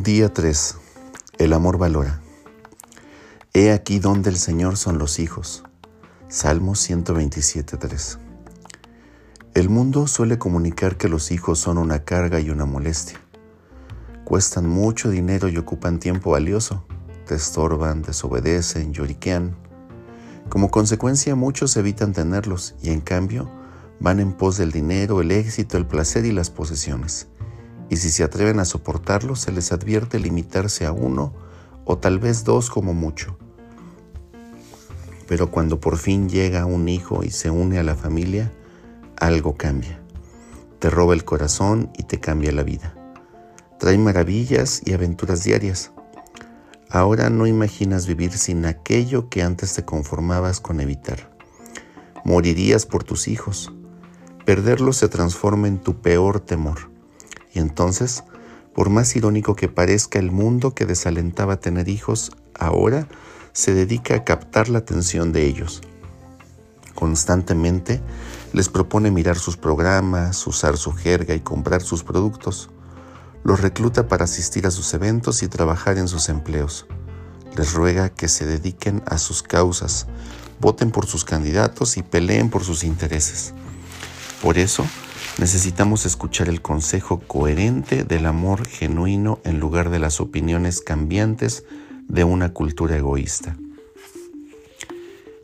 Día 3. El amor valora. He aquí donde el Señor son los hijos. Salmo 127.3. El mundo suele comunicar que los hijos son una carga y una molestia. Cuestan mucho dinero y ocupan tiempo valioso. Te estorban, desobedecen, lloriquean. Como consecuencia muchos evitan tenerlos y en cambio van en pos del dinero, el éxito, el placer y las posesiones y si se atreven a soportarlo se les advierte limitarse a uno o tal vez dos como mucho. Pero cuando por fin llega un hijo y se une a la familia, algo cambia. Te roba el corazón y te cambia la vida. Trae maravillas y aventuras diarias. Ahora no imaginas vivir sin aquello que antes te conformabas con evitar. Morirías por tus hijos. Perderlos se transforma en tu peor temor. Entonces, por más irónico que parezca el mundo que desalentaba tener hijos, ahora se dedica a captar la atención de ellos. Constantemente les propone mirar sus programas, usar su jerga y comprar sus productos. Los recluta para asistir a sus eventos y trabajar en sus empleos. Les ruega que se dediquen a sus causas, voten por sus candidatos y peleen por sus intereses. Por eso, Necesitamos escuchar el consejo coherente del amor genuino en lugar de las opiniones cambiantes de una cultura egoísta.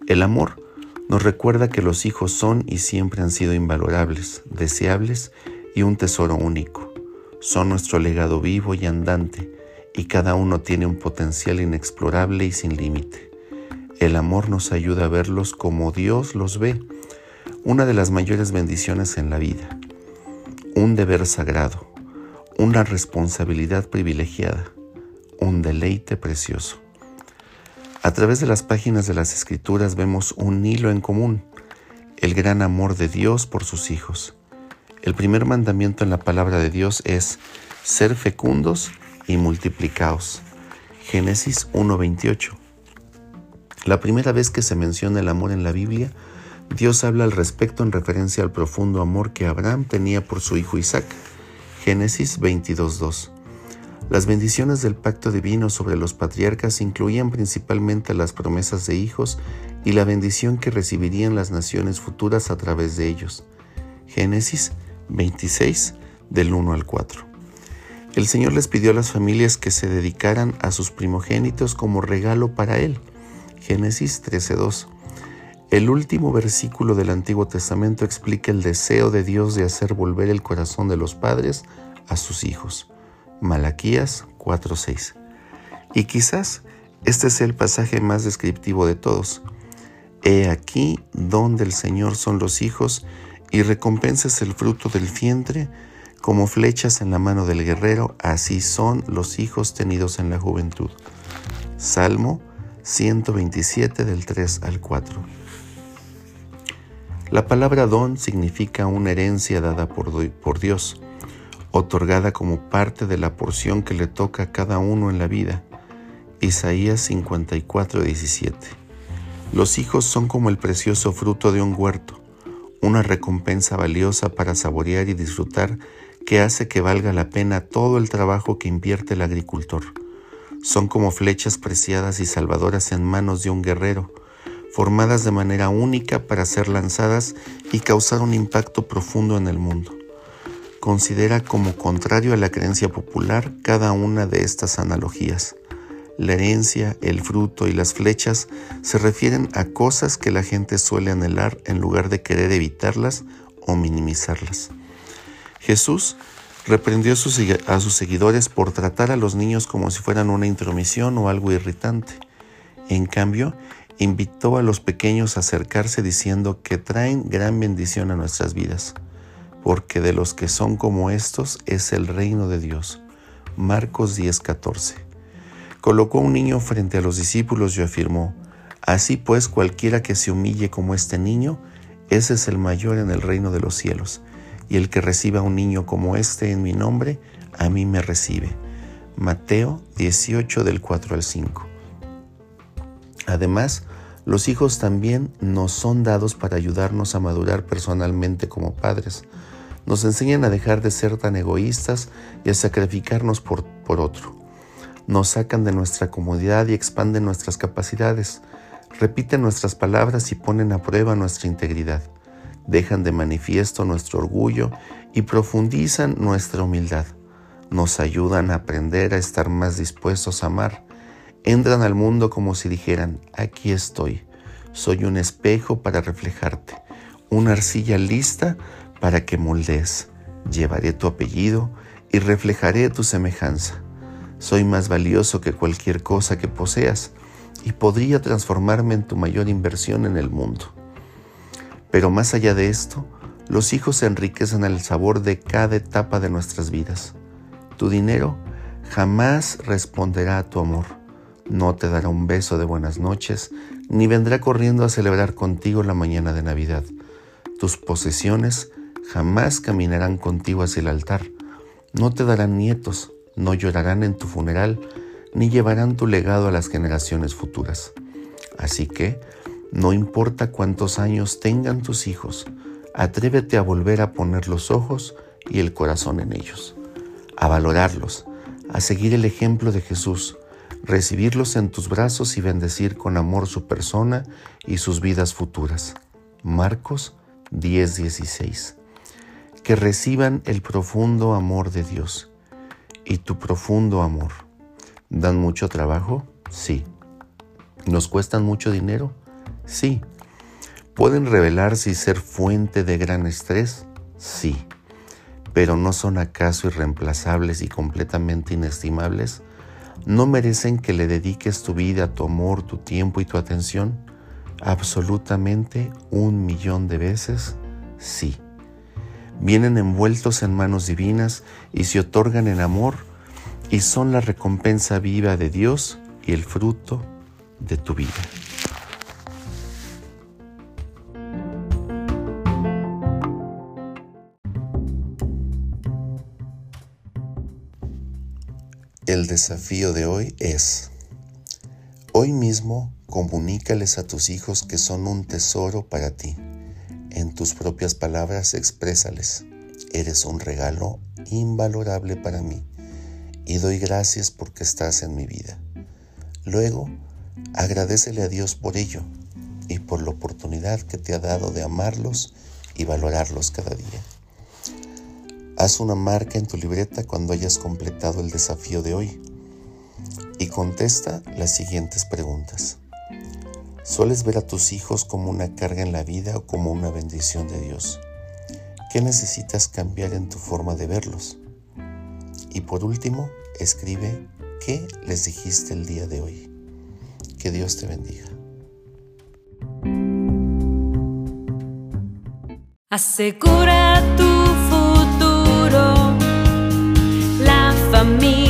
El amor nos recuerda que los hijos son y siempre han sido invalorables, deseables y un tesoro único. Son nuestro legado vivo y andante, y cada uno tiene un potencial inexplorable y sin límite. El amor nos ayuda a verlos como Dios los ve, una de las mayores bendiciones en la vida un deber sagrado, una responsabilidad privilegiada, un deleite precioso. A través de las páginas de las Escrituras vemos un hilo en común, el gran amor de Dios por sus hijos. El primer mandamiento en la palabra de Dios es ser fecundos y multiplicaos. Génesis 1.28. La primera vez que se menciona el amor en la Biblia Dios habla al respecto en referencia al profundo amor que Abraham tenía por su hijo Isaac. Génesis 22.2. Las bendiciones del pacto divino sobre los patriarcas incluían principalmente las promesas de hijos y la bendición que recibirían las naciones futuras a través de ellos. Génesis 26 del 1 al 4. El Señor les pidió a las familias que se dedicaran a sus primogénitos como regalo para Él. Génesis 13.2. El último versículo del Antiguo Testamento explica el deseo de Dios de hacer volver el corazón de los padres a sus hijos. Malaquías 4:6. Y quizás este sea el pasaje más descriptivo de todos. He aquí donde el Señor son los hijos y recompensas el fruto del vientre, como flechas en la mano del guerrero, así son los hijos tenidos en la juventud. Salmo 127 del 3 al 4. La palabra don significa una herencia dada por, Dios, otorgada como parte de la porción que le toca a cada uno en la vida. Isaías 54, 17. Los hijos son como el precioso fruto de un huerto, una recompensa valiosa para saborear y disfrutar que hace que valga la pena todo el trabajo que invierte el agricultor. Son como flechas preciadas y salvadoras en manos de un guerrero, formadas de manera única para ser lanzadas y causar un impacto profundo en el mundo. Considera como contrario a la creencia popular cada una de estas analogías. La herencia, el fruto y las flechas se refieren a cosas que la gente suele anhelar en lugar de querer evitarlas o minimizarlas. Jesús reprendió a sus seguidores por tratar a los niños como si fueran una intromisión o algo irritante En cambio, invitó a los pequeños a acercarse diciendo que traen gran bendición a nuestras vidas, porque de los que son como estos es el reino de Dios. Marcos 10:14. Colocó un niño frente a los discípulos y afirmó, Así pues cualquiera que se humille como este niño, ese es el mayor en el reino de los cielos, y el que reciba un niño como este en mi nombre, a mí me recibe. Mateo 18 del 4 al 5. Además, los hijos también nos son dados para ayudarnos a madurar personalmente como padres. Nos enseñan a dejar de ser tan egoístas y a sacrificarnos por, por otro. Nos sacan de nuestra comodidad y expanden nuestras capacidades. Repiten nuestras palabras y ponen a prueba nuestra integridad. Dejan de manifiesto nuestro orgullo y profundizan nuestra humildad. Nos ayudan a aprender a estar más dispuestos a amar entran al mundo como si dijeran, aquí estoy, soy un espejo para reflejarte, una arcilla lista para que moldees, llevaré tu apellido y reflejaré tu semejanza. Soy más valioso que cualquier cosa que poseas y podría transformarme en tu mayor inversión en el mundo. Pero más allá de esto, los hijos se enriquecen al sabor de cada etapa de nuestras vidas. Tu dinero jamás responderá a tu amor no te dará un beso de buenas noches, ni vendrá corriendo a celebrar contigo la mañana de Navidad. Tus posesiones jamás caminarán contigo hacia el altar. No te darán nietos, no llorarán en tu funeral, ni llevarán tu legado a las generaciones futuras. Así que, no importa cuántos años tengan tus hijos, atrévete a volver a poner los ojos y el corazón en ellos, a valorarlos, a seguir el ejemplo de Jesús, recibirlos en tus brazos y bendecir con amor su persona y sus vidas futuras. Marcos 10:16. Que reciban el profundo amor de Dios y tu profundo amor. ¿Dan mucho trabajo? Sí. ¿Nos cuestan mucho dinero? Sí. ¿Pueden revelarse y ser fuente de gran estrés? Sí. ¿Pero no son acaso irreemplazables y completamente inestimables? ¿No merecen que le dediques tu vida, tu amor, tu tiempo y tu atención? Absolutamente un millón de veces, sí. Vienen envueltos en manos divinas y se otorgan en amor y son la recompensa viva de Dios y el fruto de tu vida. El desafío de hoy es, hoy mismo comunícales a tus hijos que son un tesoro para ti. En tus propias palabras exprésales, eres un regalo invalorable para mí y doy gracias porque estás en mi vida. Luego, agradecele a Dios por ello y por la oportunidad que te ha dado de amarlos y valorarlos cada día. Haz una marca en tu libreta cuando hayas completado el desafío de hoy y contesta las siguientes preguntas. ¿Sueles ver a tus hijos como una carga en la vida o como una bendición de Dios? ¿Qué necesitas cambiar en tu forma de verlos? Y por último, escribe qué les dijiste el día de hoy. Que Dios te bendiga. Asegura tu me